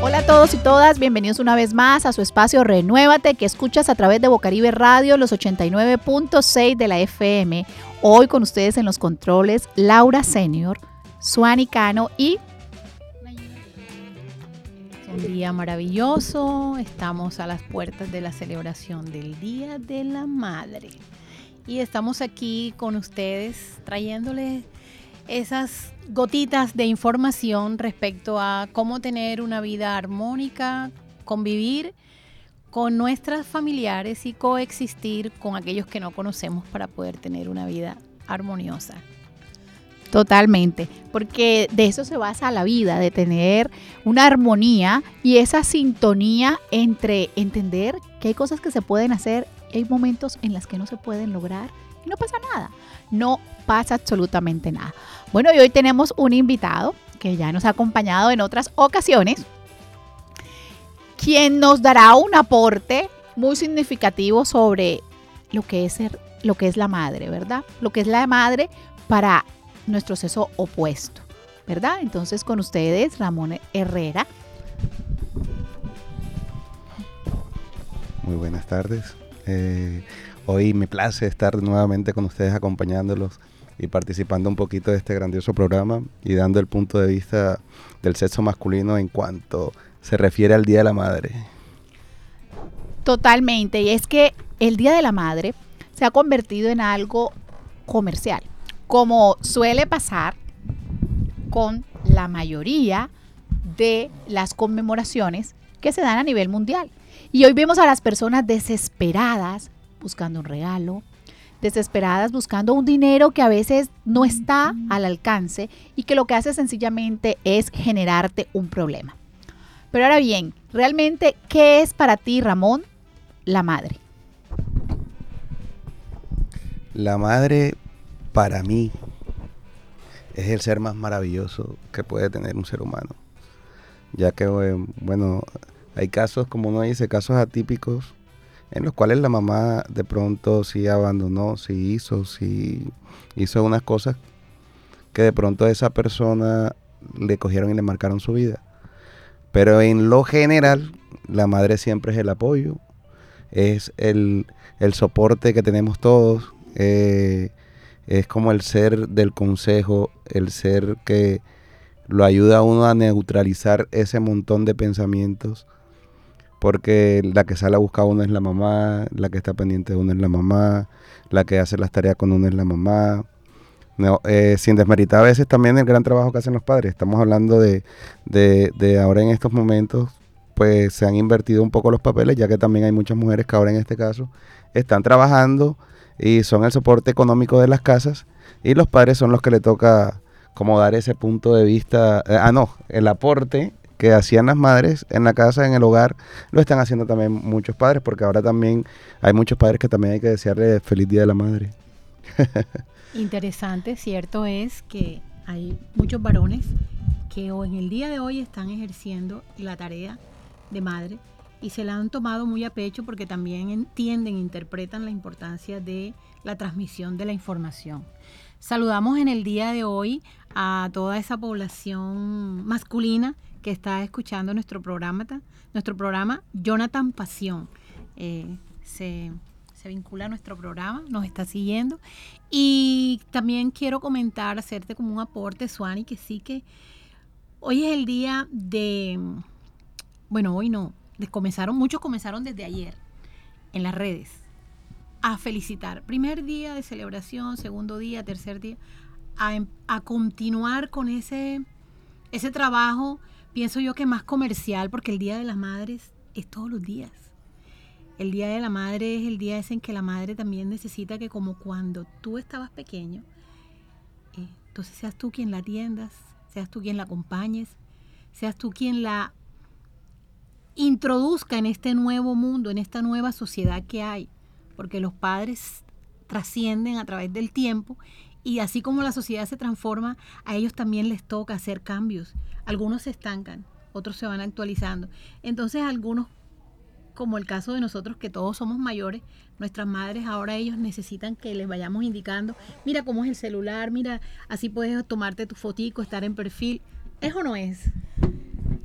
Hola a todos y todas, bienvenidos una vez más a su espacio Renuévate que escuchas a través de Bocaribe Radio los 89.6 de la FM. Hoy con ustedes en los controles Laura Senior, Suani Cano y un día maravilloso, estamos a las puertas de la celebración del Día de la Madre y estamos aquí con ustedes trayéndoles esas gotitas de información respecto a cómo tener una vida armónica, convivir con nuestras familiares y coexistir con aquellos que no conocemos para poder tener una vida armoniosa. Totalmente, porque de eso se basa la vida, de tener una armonía y esa sintonía entre entender que hay cosas que se pueden hacer hay momentos en los que no se pueden lograr no pasa nada, no pasa absolutamente nada. Bueno, y hoy tenemos un invitado que ya nos ha acompañado en otras ocasiones, quien nos dará un aporte muy significativo sobre lo que es ser, lo que es la madre, ¿verdad? Lo que es la madre para nuestro sexo opuesto, ¿verdad? Entonces con ustedes, Ramón Herrera. Muy buenas tardes. Eh, hoy me place estar nuevamente con ustedes acompañándolos y participando un poquito de este grandioso programa y dando el punto de vista del sexo masculino en cuanto se refiere al Día de la Madre. Totalmente, y es que el Día de la Madre se ha convertido en algo comercial como suele pasar con la mayoría de las conmemoraciones que se dan a nivel mundial. Y hoy vemos a las personas desesperadas buscando un regalo, desesperadas buscando un dinero que a veces no está al alcance y que lo que hace sencillamente es generarte un problema. Pero ahora bien, realmente, ¿qué es para ti, Ramón, la madre? La madre para mí es el ser más maravilloso que puede tener un ser humano. Ya que, eh, bueno, hay casos, como uno dice, casos atípicos en los cuales la mamá de pronto sí abandonó, sí hizo, sí hizo unas cosas que de pronto a esa persona le cogieron y le marcaron su vida. Pero en lo general, la madre siempre es el apoyo, es el, soporte que tenemos todos. Eh, es como el ser del consejo, el ser que lo ayuda a uno a neutralizar ese montón de pensamientos, porque la que sale a buscar a uno es la mamá, la que está pendiente de uno es la mamá, la que hace las tareas con uno es la mamá. Eh, sin desmeritar a veces también el gran trabajo que hacen los padres. Estamos hablando de, de, de ahora en estos momentos, pues se han invertido un poco los papeles, ya que también hay muchas mujeres que ahora en este caso están trabajando y son el soporte económico de las casas y los padres son los que le toca como dar ese punto de vista, eh, ah no, el aporte que hacían las madres en la casa, en el hogar, lo están haciendo también muchos padres, porque ahora también hay muchos padres que también hay que desearle feliz día de la madre. Interesante, cierto es que hay muchos varones que en el día de hoy están ejerciendo la tarea de madre y se la han tomado muy a pecho porque también entienden, interpretan la importancia de la transmisión de la información. Saludamos en el día de hoy a toda esa población masculina está escuchando nuestro programa, nuestro programa Jonathan Pasión. Eh, se, se, vincula a nuestro programa, nos está siguiendo. Y también quiero comentar, hacerte como un aporte, Suani, que sí que hoy es el día de, bueno, hoy no, comenzaron, muchos comenzaron desde ayer en las redes a felicitar. Primer día de celebración, segundo día, tercer día, a, em, continuar con ese, ese trabajo, pienso yo que más comercial, porque el Día de las Madres es todos los días. El Día de la Madre es el día ese en que la madre también necesita que como cuando tú estabas pequeño, eh, entonces seas tú quien la atiendas, seas tú quien la acompañes, seas tú quien la introduzca en este nuevo mundo, en esta nueva sociedad que hay, porque los padres trascienden a través del tiempo y así como la sociedad se transforma, a ellos también les toca hacer cambios. Algunos se estancan, otros se van actualizando. Entonces algunos, como el caso de nosotros que todos somos mayores, nuestras madres ahora ellos necesitan que les vayamos indicando, mira cómo es el celular, mira, así puedes tomarte tu fotico, estar en perfil. ¿Es o no es?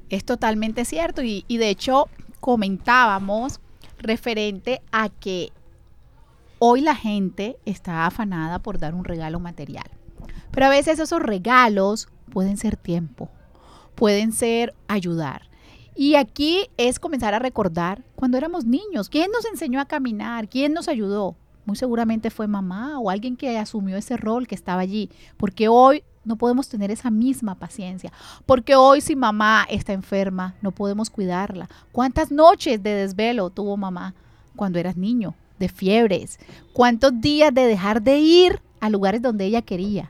Es totalmente cierto y, y de hecho comentábamos referente a que hoy la gente está afanada por dar un regalo material. Pero a veces esos regalos pueden ser tiempo, pueden ser ayudar. Y aquí es comenzar a recordar cuando éramos niños, quién nos enseñó a caminar, quién nos ayudó. Muy seguramente fue mamá o alguien que asumió ese rol que estaba allí, porque hoy no podemos tener esa misma paciencia, porque hoy si mamá está enferma, no podemos cuidarla. ¿Cuántas noches de desvelo tuvo mamá cuando eras niño? De fiebres. ¿Cuántos días de dejar de ir a lugares donde ella quería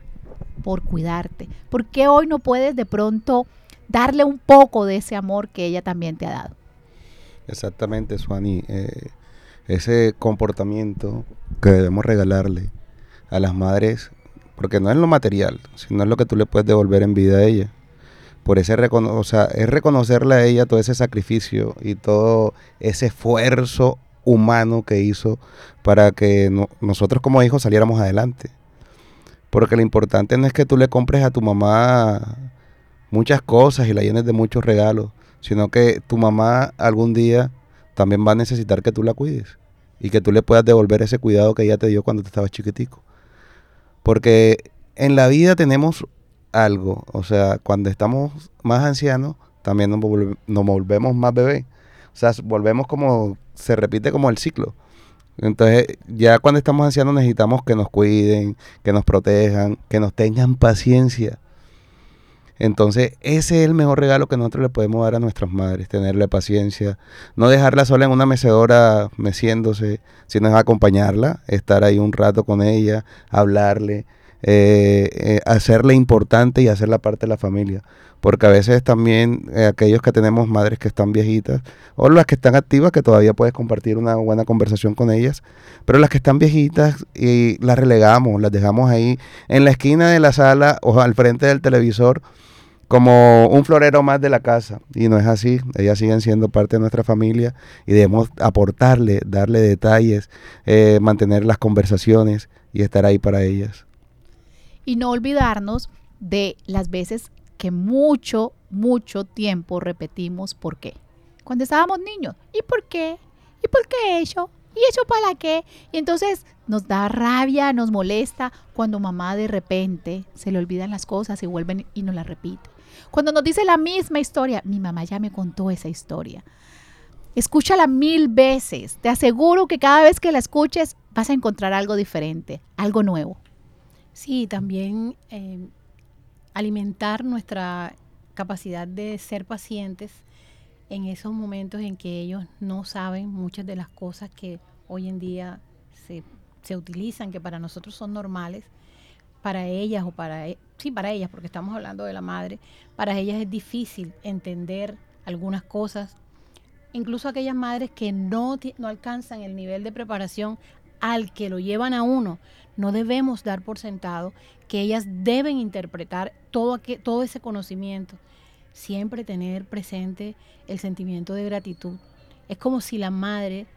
por cuidarte? ¿Por qué hoy no puedes de pronto darle un poco de ese amor que ella también te ha dado? Exactamente, Suani. Eh, ese comportamiento que debemos regalarle a las madres, porque no es lo material, sino es lo que tú le puedes devolver en vida a ella. Por ese recono o sea, es reconocerle a ella todo ese sacrificio y todo ese esfuerzo humano que hizo para que nosotros como hijos saliéramos adelante. Porque lo importante no es que tú le compres a tu mamá muchas cosas y la llenes de muchos regalos, sino que tu mamá algún día también va a necesitar que tú la cuides y que tú le puedas devolver ese cuidado que ella te dio cuando te estabas chiquitico. Porque en la vida tenemos algo, o sea, cuando estamos más ancianos, también nos, volvemos más bebés. O sea, volvemos como, se repite como el ciclo. Entonces, ya cuando estamos ancianos necesitamos que nos cuiden, que nos protejan, que nos tengan paciencia. Entonces, ese es el mejor regalo que nosotros le podemos dar a nuestras madres, tenerle paciencia, no dejarla sola en una mecedora meciéndose, sino acompañarla, estar ahí un rato con ella, hablarle, eh, eh, hacerle importante y hacerla parte de la familia. Porque a veces también eh, aquellos que tenemos madres que están viejitas, o las que están activas, que todavía puedes compartir una buena conversación con ellas, pero las que están viejitas y las relegamos, las dejamos ahí en la esquina de la sala o al frente del televisor como un florero más de la casa. Y no es así, ellas siguen siendo parte de nuestra familia y debemos aportarle, darle detalles, mantener las conversaciones y estar ahí para ellas. Y no olvidarnos de las veces que mucho, mucho tiempo repetimos por qué. Cuando estábamos niños, ¿y por qué? ¿Y por qué eso? ¿Y eso para qué? Y entonces nos da rabia, nos molesta cuando mamá de repente se le olvidan las cosas y vuelven y nos las repite. Cuando nos dice la misma historia, mi mamá ya me contó esa historia. Escúchala mil veces. Te aseguro que cada vez que la escuches vas a encontrar algo diferente, algo nuevo. Sí, también eh, alimentar nuestra capacidad de ser pacientes en esos momentos en que ellos no saben muchas de las cosas que hoy en día se, se utilizan, que para nosotros son normales, para ellas o para, e, sí, para ellas, porque estamos hablando de la madre, para ellas es difícil entender algunas cosas, incluso aquellas madres que no, no alcanzan el nivel de preparación al que lo llevan a uno, no debemos dar por sentado que ellas deben interpretar todo, todo ese conocimiento. Siempre tener presente el sentimiento de gratitud. Es como si la madre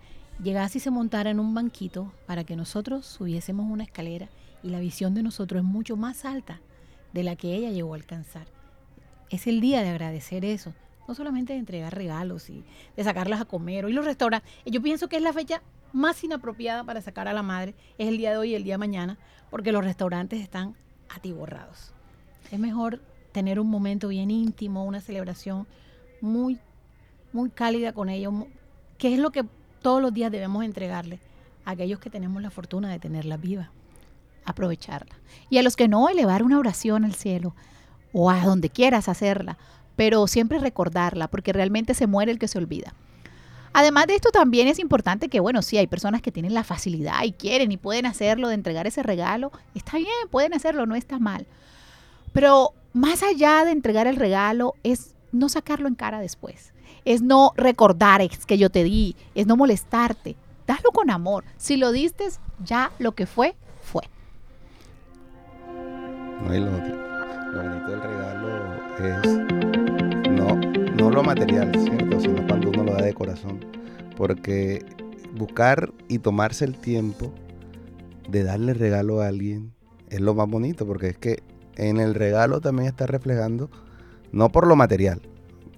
llegase y se montara en un banquito para que nosotros subiésemos una escalera y la visión de nosotros es mucho más alta de la que ella llegó a alcanzar. Es el día de agradecer eso, no solamente de entregar regalos y de sacarlas a comer y los restaurantes. Yo pienso que es la fecha más inapropiada para sacar a la madre es el día de hoy y el día de mañana, porque los restaurantes están atiborrados. Es mejor tener un momento bien íntimo, una celebración muy, muy cálida con ellos, que es lo que todos los días debemos entregarle a aquellos que tenemos la fortuna de tenerla viva, aprovecharla. Y a los que no, elevar una oración al cielo o a donde quieras hacerla, pero siempre recordarla, porque realmente se muere el que se olvida. Además de esto también es importante que, bueno, si hay personas que tienen la facilidad y quieren y pueden hacerlo de entregar ese regalo, está bien, pueden hacerlo, no está mal. Pero más allá de entregar el regalo es no sacarlo en cara después. Es no recordar es que yo te di, es no molestarte. Dalo con amor. Si lo diste, ya lo que fue, fue. No, lo, lo bonito del regalo es lo material, ¿cierto? Sino cuando uno lo da de corazón. Porque buscar y tomarse el tiempo de darle regalo a alguien es lo más bonito, porque es que en el regalo también está reflejando, no por lo material,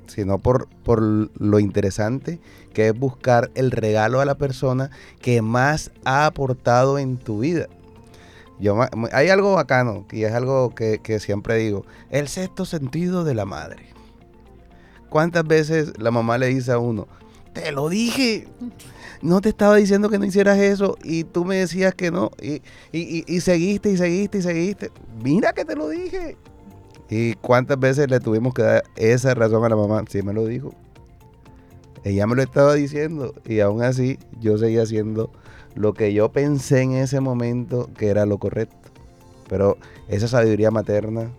sino por, por lo interesante que es buscar el regalo a la persona que más ha aportado en tu vida. Yo, hay algo bacano, y es algo que, que siempre digo, el sexto sentido de la madre. ¿Cuántas veces la mamá le dice a uno, te lo dije, no te estaba diciendo que no hicieras eso y tú me decías que no y, y, seguiste y seguiste y seguiste. Mira que te lo dije. ¿Y cuántas veces le tuvimos que dar esa razón a la mamá? Sí me lo dijo. Ella me lo estaba diciendo y aún así yo seguía haciendo lo que yo pensé en ese momento que era lo correcto. Pero esa sabiduría materna,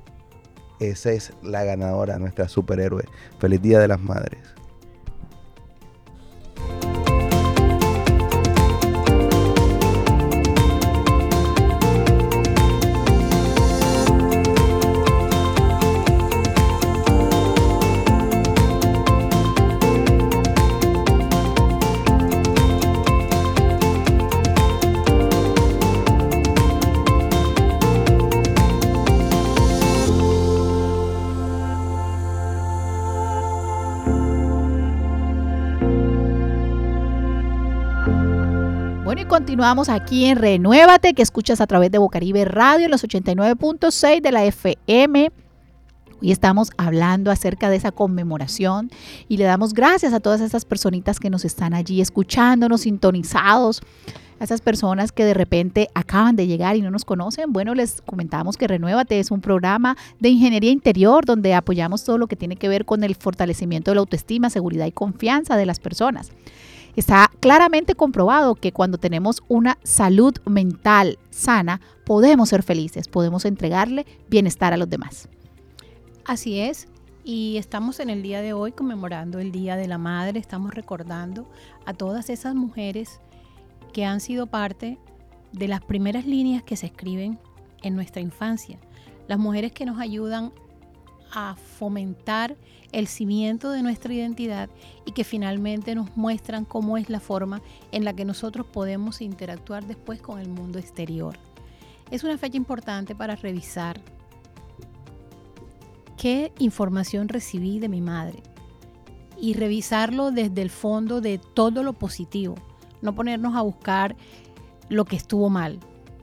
esa es la ganadora, nuestra superhéroe. Feliz Día de las Madres. Continuamos aquí en Renuévate, que escuchas a través de Bocaribe Radio en los 89.6 de la FM. Hoy estamos hablando acerca de esa conmemoración y le damos gracias a todas esas personitas que nos están allí escuchándonos, sintonizados, a esas personas que de repente acaban de llegar y no nos conocen. Bueno, les comentamos que Renuévate es un programa de ingeniería interior donde apoyamos todo lo que tiene que ver con el fortalecimiento de la autoestima, seguridad y confianza de las personas. Está claramente comprobado que cuando tenemos una salud mental sana, podemos ser felices, podemos entregarle bienestar a los demás. Así es, y estamos en el día de hoy conmemorando el Día de la Madre, estamos recordando a todas esas mujeres que han sido parte de las primeras líneas que se escriben en nuestra infancia, las mujeres que nos ayudan a fomentar el cimiento de nuestra identidad y que finalmente nos muestran cómo es la forma en la que nosotros podemos interactuar después con el mundo exterior. Es una fecha importante para revisar qué información recibí de mi madre y revisarlo desde el fondo de todo lo positivo, no ponernos a buscar lo que estuvo mal,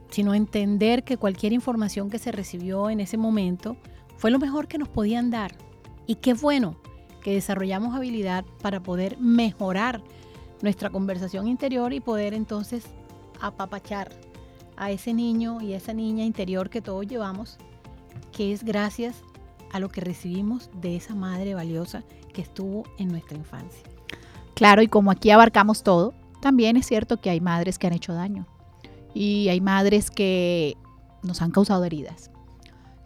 sino entender que cualquier información que se recibió en ese momento fue lo mejor que nos podían dar. Y qué bueno que desarrollamos habilidad para poder mejorar nuestra conversación interior y poder entonces apapachar a ese niño y a esa niña interior que todos llevamos, que es gracias a lo que recibimos de esa madre valiosa que estuvo en nuestra infancia. Claro, y como aquí abarcamos todo, también es cierto que hay madres que han hecho daño y hay madres que nos han causado heridas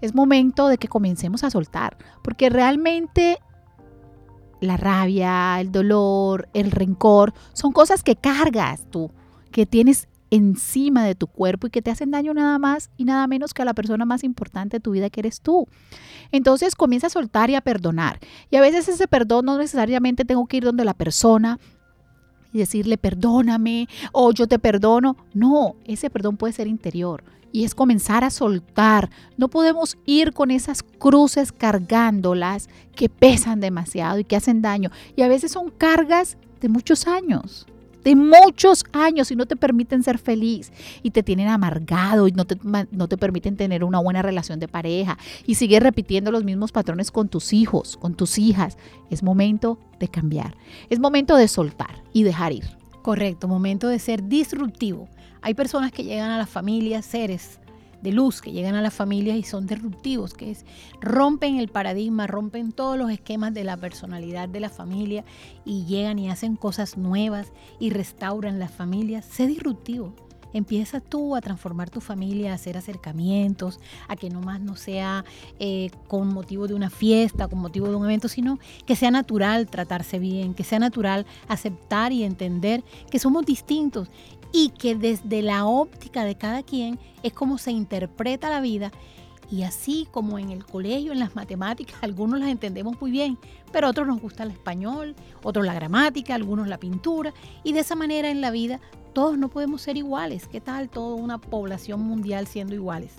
es momento de que comencemos a soltar, porque realmente la rabia, el dolor, el rencor, son cosas que cargas tú, que tienes encima de tu cuerpo y que te hacen daño nada más y nada menos que a la persona más importante de tu vida que eres tú. Entonces comienza a soltar y a perdonar. Y a veces ese perdón no necesariamente tengo que ir donde la persona y decirle perdóname o yo te perdono. No, ese perdón puede ser interior y es comenzar a soltar. No podemos ir con esas cruces cargándolas que pesan demasiado y que hacen daño. Y a veces son cargas de muchos años, de muchos años y no te permiten ser feliz y te tienen amargado y no te, no te permiten tener una buena relación de pareja y sigues repitiendo los mismos patrones con tus hijos, con tus hijas. Es momento de cambiar, es momento de soltar y dejar ir. Correcto, momento de ser disruptivo hay personas que llegan a las familias, seres de luz que llegan a las familias y son disruptivos, que es rompen el paradigma, rompen todos los esquemas de la personalidad de la familia y llegan y hacen cosas nuevas y restauran las familias. Sé disruptivo. Empieza tú a transformar tu familia, a hacer acercamientos, a que no más no sea eh, con motivo de una fiesta, con motivo de un evento, sino que sea natural tratarse bien, que sea natural aceptar y entender que somos distintos y que desde la óptica de cada quien es como se interpreta la vida. Y así como en el colegio, en las matemáticas, algunos las entendemos muy bien, pero otros nos gusta el español, otros la gramática, algunos la pintura. Y de esa manera en la vida todos no podemos ser iguales. ¿Qué tal toda una población mundial siendo iguales?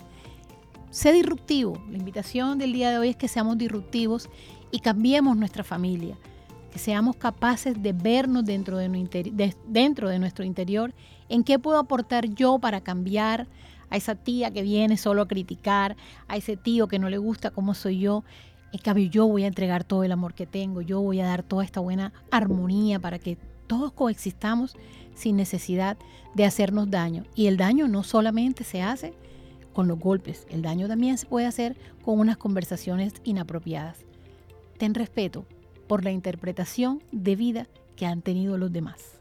Sé disruptivo. La invitación del día de hoy es que seamos disruptivos y cambiemos nuestra familia, que seamos capaces de vernos dentro de, nuestro interior, en qué puedo aportar yo para cambiar a esa tía que viene solo a criticar, a ese tío que no le gusta cómo soy yo. En cambio, yo voy a entregar todo el amor que tengo, yo voy a dar toda esta buena armonía para que todos coexistamos sin necesidad de hacernos daño. Y el daño no solamente se hace con los golpes, el daño también se puede hacer con unas conversaciones inapropiadas. Ten respeto por la interpretación de vida que han tenido los demás.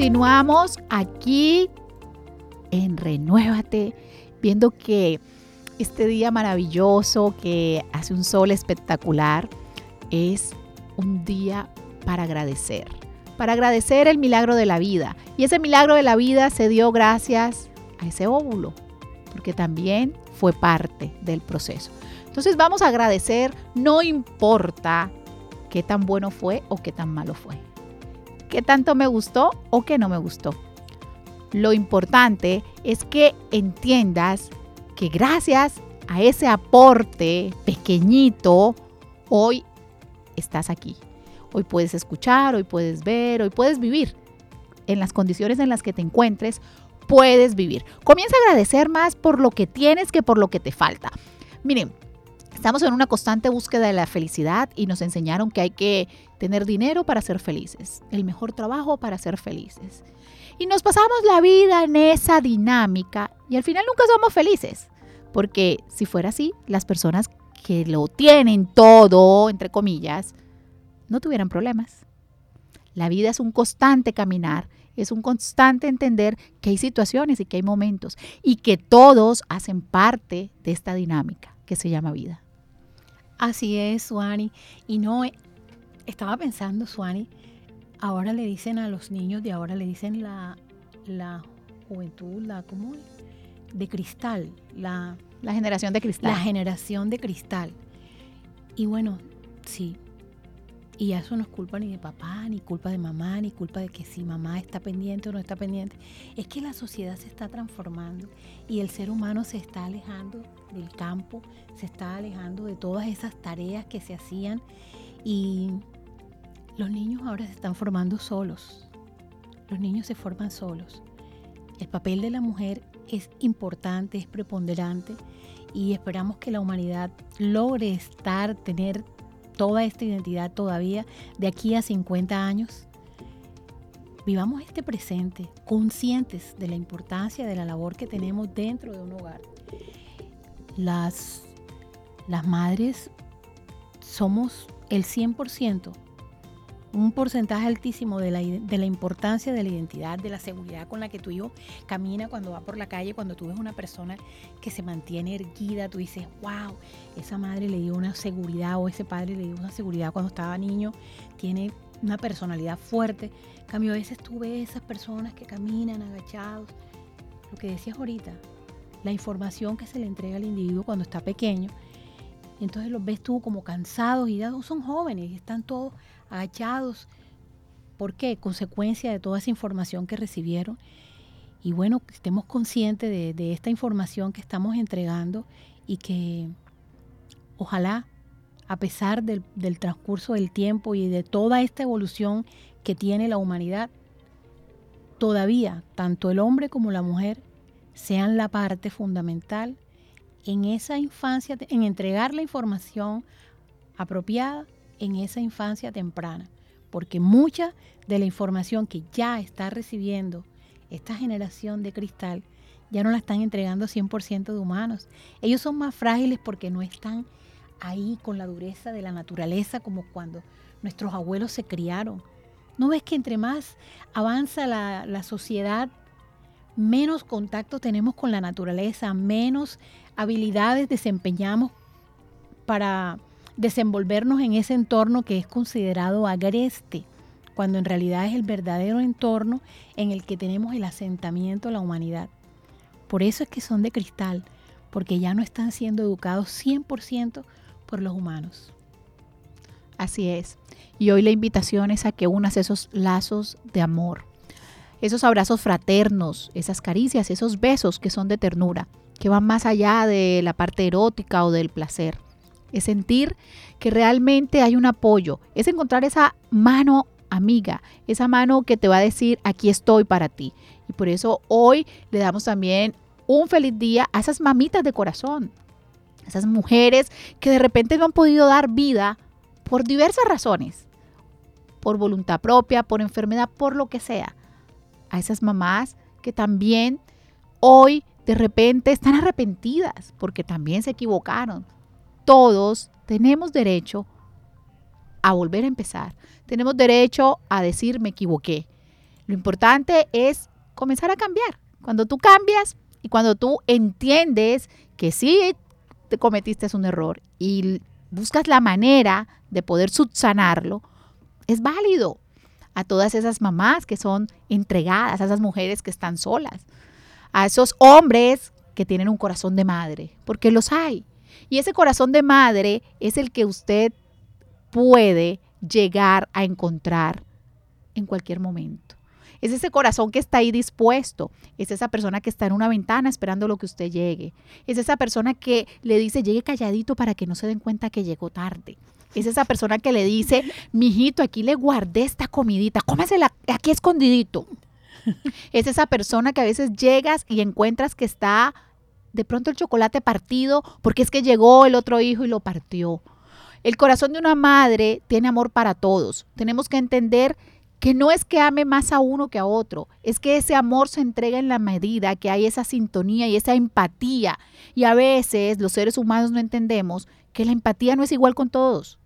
Continuamos aquí en Renuévate, viendo que este día maravilloso que hace un sol espectacular es un día para agradecer, para agradecer el milagro de la vida. Y ese milagro de la vida se dio gracias a ese óvulo, porque también fue parte del proceso. Entonces vamos a agradecer, no importa qué tan bueno fue o qué tan malo fue qué tanto me gustó o qué no me gustó. Lo importante es que entiendas que gracias a ese aporte pequeñito, hoy estás aquí. Hoy puedes escuchar, hoy puedes ver, hoy puedes vivir. En las condiciones en las que te encuentres, puedes vivir. Comienza a agradecer más por lo que tienes que por lo que te falta. Miren, Estamos en una constante búsqueda de la felicidad y nos enseñaron que hay que tener dinero para ser felices, el mejor trabajo para ser felices. Y nos pasamos la vida en esa dinámica y al final nunca somos felices, porque si fuera así, las personas que lo tienen todo, entre comillas, no tuvieran problemas. La vida es un constante caminar, es un constante entender que hay situaciones y que hay momentos y que todos hacen parte de esta dinámica que se llama vida. Así es, Suani. Y no, eh, estaba pensando, Suani, ahora le dicen a los niños de ahora, le dicen la, la juventud, la, ¿cómo De cristal, la, la generación de cristal. La generación de cristal. Y bueno, sí, y eso no es culpa ni de papá, ni culpa de mamá, ni culpa de que si mamá está pendiente o no está pendiente. Es que la sociedad se está transformando y el ser humano se está alejando del campo, se está alejando de todas esas tareas que se hacían y los niños ahora se están formando solos. Los niños se forman solos. El papel de la mujer es importante, es preponderante y esperamos que la humanidad logre estar, tener toda esta identidad todavía de aquí a 50 años? Vivamos este presente conscientes de la importancia de la labor que tenemos dentro de un hogar. Las, las madres somos el 100% un porcentaje altísimo de la, de la, importancia de la identidad, de la seguridad con la que tu hijo camina cuando va por la calle, cuando tú ves una persona que se mantiene erguida, tú dices, wow, esa madre le dio una seguridad o ese padre le dio una seguridad cuando estaba niño, tiene una personalidad fuerte. En cambio, a veces tú ves esas personas que caminan agachados, lo que decías ahorita, la información que se le entrega al individuo cuando está pequeño, entonces los ves tú como cansados y ya son jóvenes y están todos agachados. ¿Por qué? Consecuencia de toda esa información que recibieron. Y bueno, estemos conscientes de, esta información que estamos entregando y que ojalá, a pesar del, del transcurso del tiempo y de toda esta evolución que tiene la humanidad, todavía tanto el hombre como la mujer sean la parte fundamental en esa infancia, en entregar la información apropiada en esa infancia temprana, porque mucha de la información que ya está recibiendo esta generación de cristal ya no la están entregando 100% de humanos. Ellos son más frágiles porque no están ahí con la dureza de la naturaleza como cuando nuestros abuelos se criaron. ¿No ves que entre más avanza la, la sociedad, menos contacto tenemos con la naturaleza, menos habilidades desempeñamos para desenvolvernos en ese entorno que es considerado agreste, cuando en realidad es el verdadero entorno en el que tenemos el asentamiento de la humanidad. Por eso es que son de cristal, porque ya no están siendo educados 100% por los humanos. Así es. Y hoy la invitación es a que unas esos lazos de amor, esos abrazos fraternos, esas caricias, esos besos que son de ternura, que van más allá de la parte erótica o del placer. Es sentir que realmente hay un apoyo, es encontrar esa mano amiga, esa mano que te va a decir, aquí estoy para ti. Y por eso hoy le damos también un feliz día a esas mamitas de corazón, esas mujeres que de repente no han podido dar vida por diversas razones, por voluntad propia, por enfermedad, por lo que sea. A esas mamás que también hoy de repente están arrepentidas porque también se equivocaron. Todos tenemos derecho a volver a empezar. Tenemos derecho a decir me equivoqué. Lo importante es comenzar a cambiar. Cuando tú cambias y cuando tú entiendes que sí te cometiste un error y buscas la manera de poder subsanarlo, es válido. A todas esas mamás que son entregadas, a esas mujeres que están solas, a esos hombres que tienen un corazón de madre, porque los hay. Y ese corazón de madre es el que usted puede llegar a encontrar en cualquier momento. Es ese corazón que está ahí dispuesto. Es esa persona que está en una ventana esperando lo que usted llegue. Es esa persona que le dice, llegue calladito para que no se den cuenta que llegó tarde. Es esa persona que le dice, mijito, aquí le guardé esta comidita, cómasela aquí escondidito. Es esa persona que a veces llegas y encuentras que está de pronto el chocolate partido porque es que llegó el otro hijo y lo partió. El corazón de una madre tiene amor para todos. Tenemos que entender que no es que ame más a uno que a otro, es que ese amor se entrega en la medida que hay esa sintonía y esa empatía. Y a veces los seres humanos no entendemos que la empatía no es igual con todos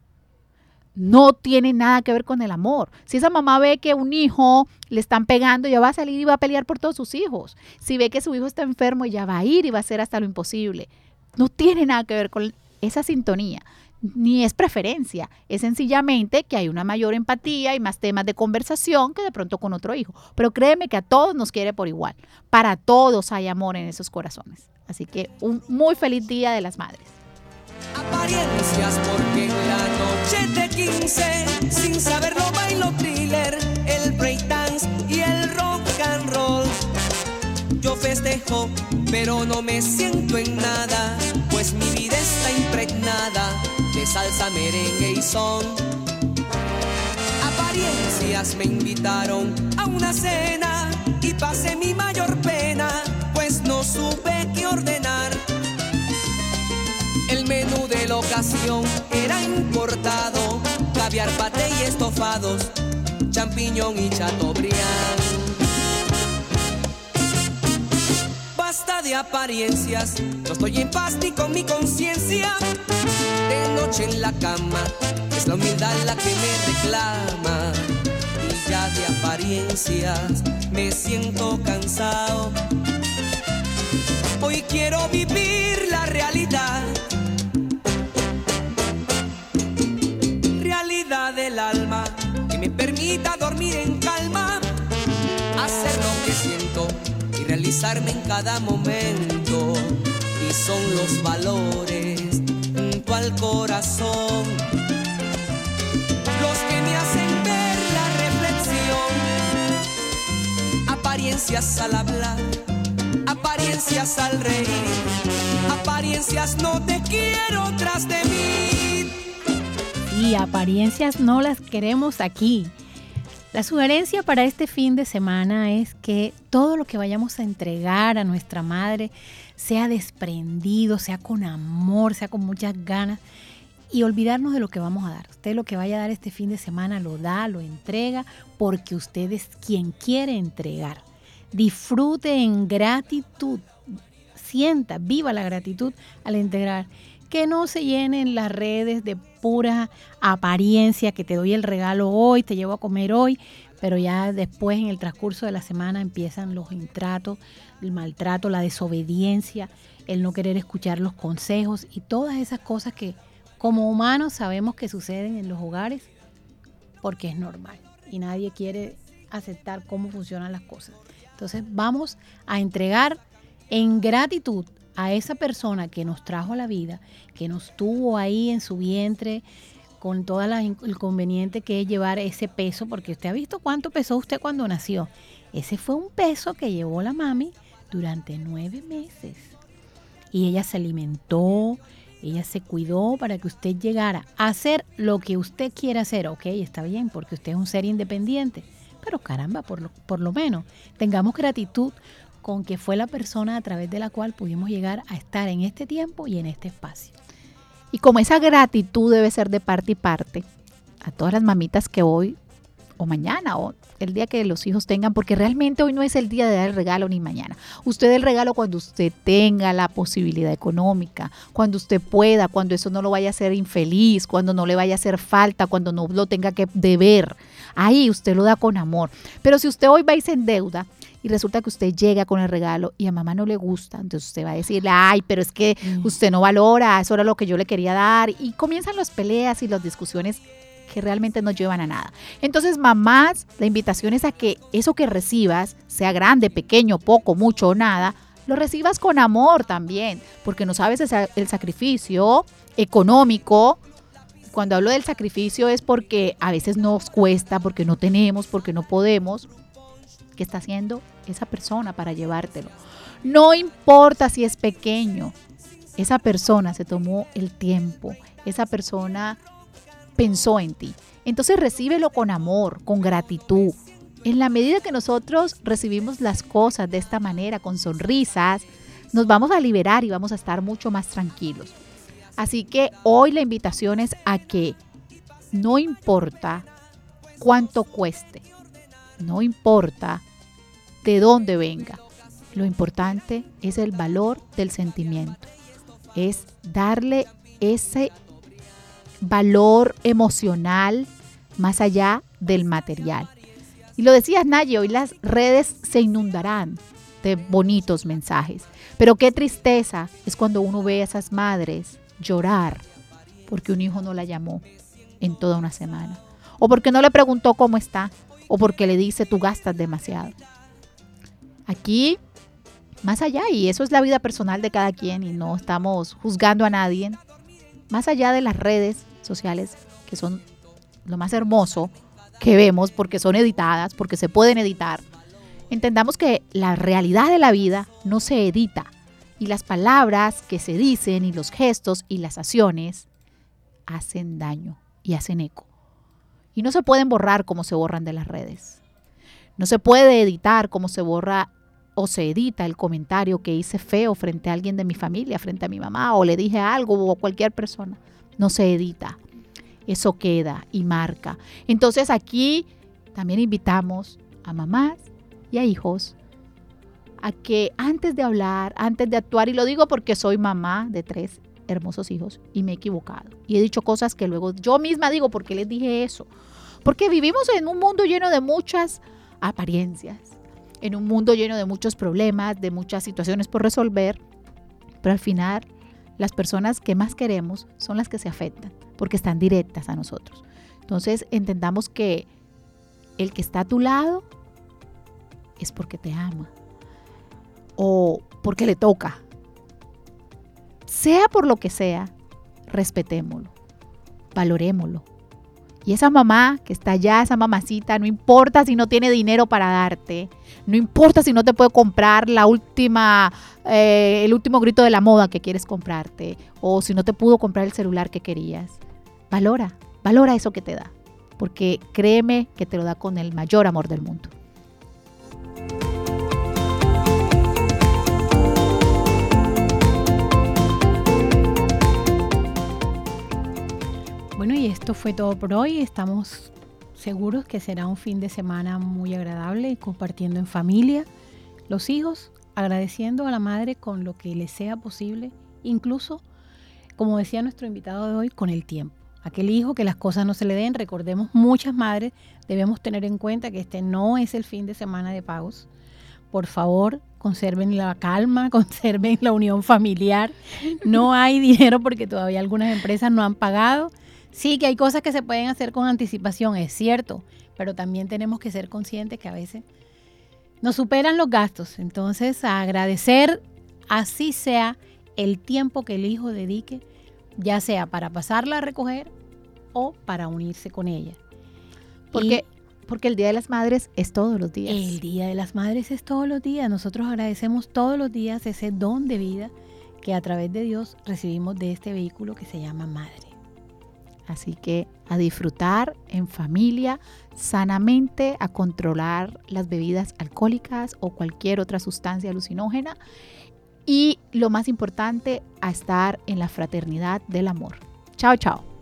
no tiene nada que ver con el amor. Si esa mamá ve que un hijo le están pegando, ya va a salir y va a pelear por todos sus hijos. Si ve que su hijo está enfermo, ya va a ir y va a hacer hasta lo imposible. No tiene nada que ver con esa sintonía, ni es preferencia. Es sencillamente que hay una mayor empatía y más temas de conversación que de pronto con otro hijo. Pero créeme que a todos nos quiere por igual. Para todos hay amor en esos corazones. Así que un muy feliz día de las madres apariencias porque en la noche de 15 sin saberlo bailo thriller, el breakdance y el rock and roll. Yo festejo, pero no me siento en nada, pues mi vida está impregnada de salsa, merengue y son. Apariencias me invitaron a una cena y pasé mi mayor pena, pues no supe qué ordenar menú de la ocasión era importado, caviar, pate y estofados, champiñón y chateaubriand. Basta de apariencias, no estoy en paz ni con mi conciencia. De noche en la cama, es la humildad la que me reclama. Y ya de apariencias me siento cansado. Hoy quiero vivir la realidad dormir en calma, hacer lo que siento y realizarme en cada momento. Y son los valores junto al corazón los que me hacen ver la reflexión. Apariencias al hablar, apariencias al reír, apariencias no te quiero tras de mí y apariencias no las queremos aquí. La sugerencia para este fin de semana es que todo lo que vayamos a entregar a nuestra madre sea desprendido, sea con amor, sea con muchas ganas y olvidarnos de lo que vamos a dar. Usted lo que vaya a dar este fin de semana lo da, lo entrega, porque usted es quien quiere entregar. Disfrute en gratitud, sienta, viva la gratitud al entregar que no se llenen las redes de pura apariencia, que te doy el regalo hoy, te llevo a comer hoy, pero ya después en el transcurso de la semana empiezan los intratos, el maltrato, la desobediencia, el no querer escuchar los consejos y todas esas cosas que como humanos sabemos que suceden en los hogares porque es normal. y nadie quiere aceptar cómo funcionan las cosas. Entonces vamos a entregar en gratitud a esa persona que nos trajo a la vida, que nos tuvo ahí en su vientre, con todo el inconveniente que es llevar ese peso, porque usted ha visto cuánto pesó usted cuando nació. Ese fue un peso que llevó la mami durante nueve meses. Y ella se alimentó, ella se cuidó para que usted llegara a hacer lo que usted quiera hacer. Ok, está bien, porque usted es un ser independiente. Pero caramba, por lo, por lo menos tengamos gratitud con que fue la persona a través de la cual pudimos llegar a estar en este tiempo y en este espacio. Y como esa gratitud debe ser de parte y parte, a todas las mamitas que hoy o mañana o el día que los hijos tengan, porque realmente hoy no es el día de dar el regalo ni mañana. Usted el regalo cuando usted tenga la posibilidad económica, cuando usted pueda, cuando eso no lo vaya a hacer infeliz, cuando no le vaya a hacer falta, cuando no lo tenga que deber. Ahí usted lo da con amor. Pero si usted hoy va a irse en deuda, y resulta que usted llega con el regalo y a mamá no le gusta, entonces usted va a decirle, ay, pero es que usted no valora, eso era lo que yo le quería dar. Y comienzan las peleas y las discusiones que realmente no llevan a nada. Entonces, mamás, la invitación es a que eso que recibas, sea grande, pequeño, poco, mucho o nada, lo recibas con amor también, porque no sabes el sacrificio económico. Cuando hablo del sacrificio es porque a veces nos cuesta, porque no tenemos, porque no podemos. ¿Qué está haciendo esa persona para llevártelo. No importa si es pequeño, esa persona se tomó el tiempo, esa persona pensó en ti. Entonces recíbelo con amor, con gratitud. En la medida que nosotros recibimos las cosas de esta manera, con sonrisas, nos vamos a liberar y vamos a estar mucho más tranquilos. Así que hoy la invitación es a que no importa cuánto cueste, no importa de dónde venga. Lo importante es el valor del sentimiento. Es darle ese valor emocional más allá del material. Y lo decías, Naye, hoy las redes se inundarán de bonitos mensajes. Pero qué tristeza es cuando uno ve a esas madres llorar porque un hijo no la llamó en toda una semana. O porque no le preguntó cómo está. O porque le dice tú gastas demasiado. Aquí, más allá, y eso es la vida personal de cada quien y no estamos juzgando a nadie, más allá de las redes sociales, que son lo más hermoso que vemos porque son editadas, porque se pueden editar, entendamos que la realidad de la vida no se edita y las palabras que se dicen y los gestos y las acciones hacen daño y hacen eco. Y no se pueden borrar como se borran de las redes. No se puede editar como se borra o se edita el comentario que hice feo frente a alguien de mi familia, frente a mi mamá, o le dije algo o cualquier persona. No se edita. Eso queda y marca. Entonces aquí también invitamos a mamás y a hijos a que antes de hablar, antes de actuar, y lo digo porque soy mamá de tres hermosos hijos y me he equivocado. Y he dicho cosas que luego yo misma digo, ¿por qué les dije eso? Porque vivimos en un mundo lleno de muchas apariencias, en un mundo lleno de muchos problemas, de muchas situaciones por resolver, pero al final las personas que más queremos son las que se afectan, porque están directas a nosotros. Entonces entendamos que el que está a tu lado es porque te ama o porque le toca. Sea por lo que sea, respetémoslo, valorémoslo y esa mamá que está allá, esa mamacita, no importa si no tiene dinero para darte, no importa si no te puede comprar la última, eh, el último grito de la moda que quieres comprarte, o si no te pudo comprar el celular que querías. Valora, valora eso que te da, porque créeme que te lo da con el mayor amor del mundo. Bueno, y esto fue todo por hoy. Estamos seguros que será un fin de semana muy agradable compartiendo en familia. Los hijos agradeciendo a la madre con lo que les sea posible, incluso, como decía nuestro invitado de hoy, con el tiempo. Aquel hijo que las cosas no se le den, recordemos, muchas madres debemos tener en cuenta que este no es el fin de semana de pagos. Por favor, conserven la calma, conserven la unión familiar. No hay dinero porque todavía algunas empresas no han pagado Sí, que hay cosas que se pueden hacer con anticipación, es cierto, pero también tenemos que ser conscientes que a veces nos superan los gastos. Entonces, agradecer así sea el tiempo que el hijo dedique, ya sea para pasarla a recoger o para unirse con ella. Porque, porque el Día de las Madres es todos los días. El Día de las Madres es todos los días. Nosotros agradecemos todos los días ese don de vida que a través de Dios recibimos de este vehículo que se llama madre. Así que a disfrutar en familia, sanamente, a controlar las bebidas alcohólicas o cualquier otra sustancia alucinógena y lo más importante, a estar en la fraternidad del amor. Chao, chao.